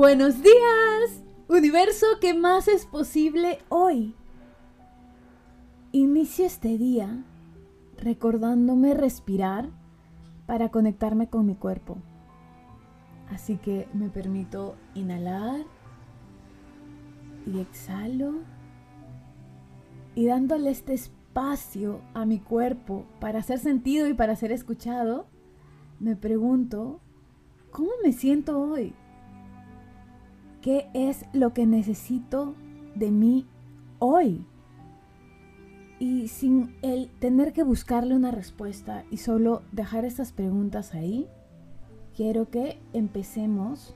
Buenos días, universo, ¿qué más es posible hoy? Inicio este día recordándome respirar para conectarme con mi cuerpo. Así que me permito inhalar y exhalo y dándole este espacio a mi cuerpo para hacer sentido y para ser escuchado, me pregunto, ¿cómo me siento hoy? ¿Qué es lo que necesito de mí hoy? Y sin el tener que buscarle una respuesta y solo dejar estas preguntas ahí, quiero que empecemos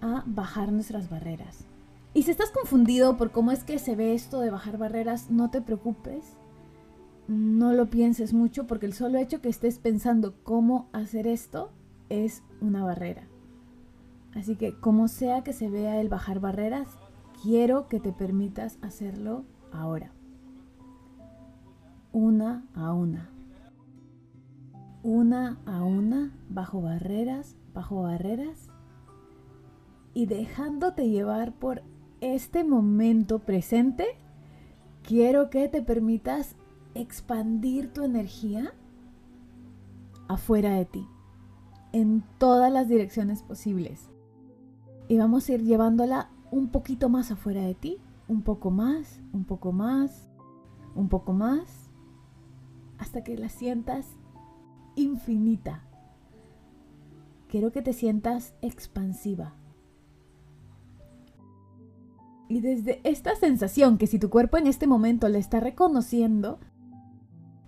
a bajar nuestras barreras. Y si estás confundido por cómo es que se ve esto de bajar barreras, no te preocupes. No lo pienses mucho porque el solo hecho que estés pensando cómo hacer esto es una barrera. Así que como sea que se vea el bajar barreras, quiero que te permitas hacerlo ahora. Una a una. Una a una, bajo barreras, bajo barreras. Y dejándote llevar por este momento presente, quiero que te permitas expandir tu energía afuera de ti, en todas las direcciones posibles y vamos a ir llevándola un poquito más afuera de ti, un poco más, un poco más, un poco más, hasta que la sientas infinita. Quiero que te sientas expansiva. Y desde esta sensación que si tu cuerpo en este momento le está reconociendo,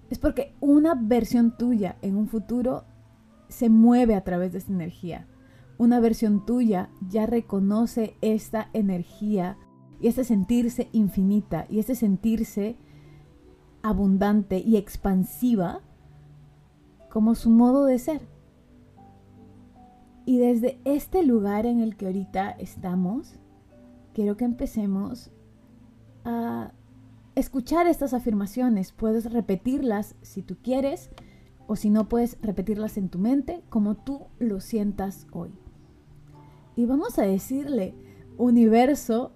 es porque una versión tuya en un futuro se mueve a través de esta energía una versión tuya ya reconoce esta energía y este sentirse infinita y este sentirse abundante y expansiva como su modo de ser. Y desde este lugar en el que ahorita estamos, quiero que empecemos a escuchar estas afirmaciones. Puedes repetirlas si tú quieres o si no puedes repetirlas en tu mente como tú lo sientas hoy y vamos a decirle, universo,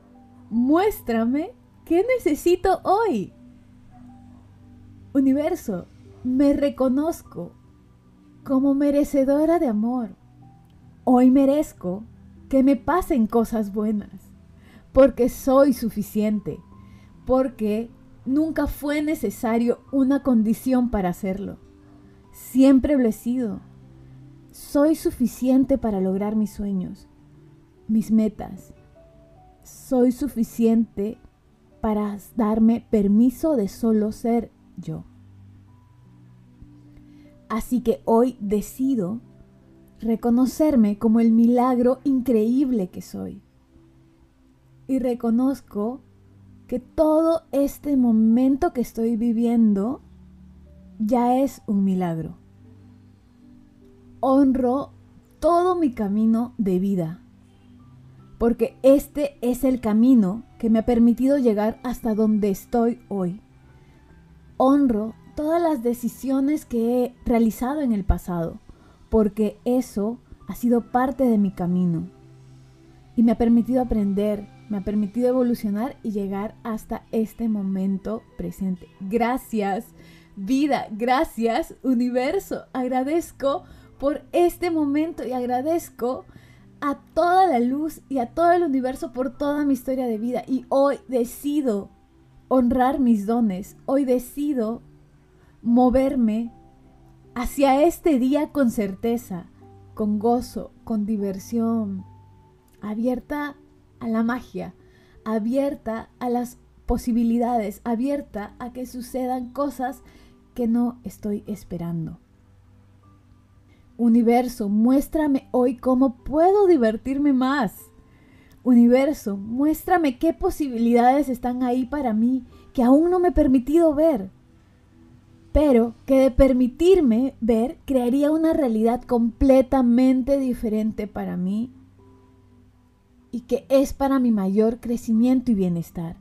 muéstrame qué necesito hoy. Universo, me reconozco como merecedora de amor. Hoy merezco que me pasen cosas buenas, porque soy suficiente, porque nunca fue necesario una condición para hacerlo. Siempre lo he sido. Soy suficiente para lograr mis sueños mis metas. Soy suficiente para darme permiso de solo ser yo. Así que hoy decido reconocerme como el milagro increíble que soy. Y reconozco que todo este momento que estoy viviendo ya es un milagro. Honro todo mi camino de vida porque este es el camino que me ha permitido llegar hasta donde estoy hoy. Honro todas las decisiones que he realizado en el pasado, porque eso ha sido parte de mi camino y me ha permitido aprender, me ha permitido evolucionar y llegar hasta este momento presente. Gracias, vida, gracias, universo. Agradezco por este momento y agradezco a toda la luz y a todo el universo por toda mi historia de vida. Y hoy decido honrar mis dones. Hoy decido moverme hacia este día con certeza, con gozo, con diversión, abierta a la magia, abierta a las posibilidades, abierta a que sucedan cosas que no estoy esperando. Universo, muéstrame hoy cómo puedo divertirme más. Universo, muéstrame qué posibilidades están ahí para mí que aún no me he permitido ver. Pero que de permitirme ver crearía una realidad completamente diferente para mí y que es para mi mayor crecimiento y bienestar.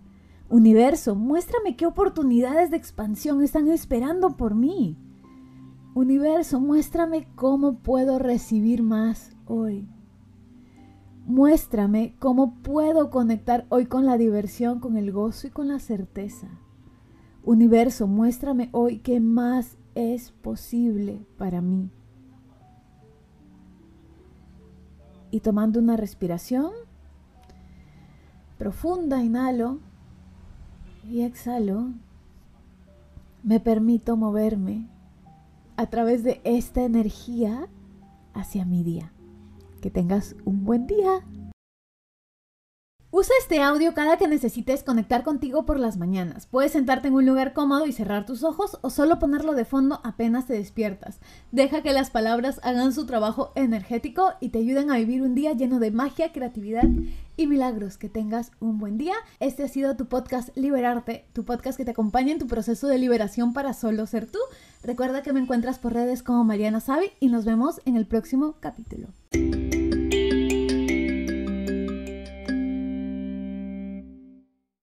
Universo, muéstrame qué oportunidades de expansión están esperando por mí. Universo, muéstrame cómo puedo recibir más hoy. Muéstrame cómo puedo conectar hoy con la diversión, con el gozo y con la certeza. Universo, muéstrame hoy qué más es posible para mí. Y tomando una respiración profunda, inhalo y exhalo, me permito moverme a través de esta energía hacia mi día. Que tengas un buen día. Usa este audio cada que necesites conectar contigo por las mañanas. Puedes sentarte en un lugar cómodo y cerrar tus ojos o solo ponerlo de fondo apenas te despiertas. Deja que las palabras hagan su trabajo energético y te ayuden a vivir un día lleno de magia, creatividad y milagros. Que tengas un buen día. Este ha sido tu podcast Liberarte, tu podcast que te acompaña en tu proceso de liberación para solo ser tú. Recuerda que me encuentras por redes como Mariana Sabi y nos vemos en el próximo capítulo.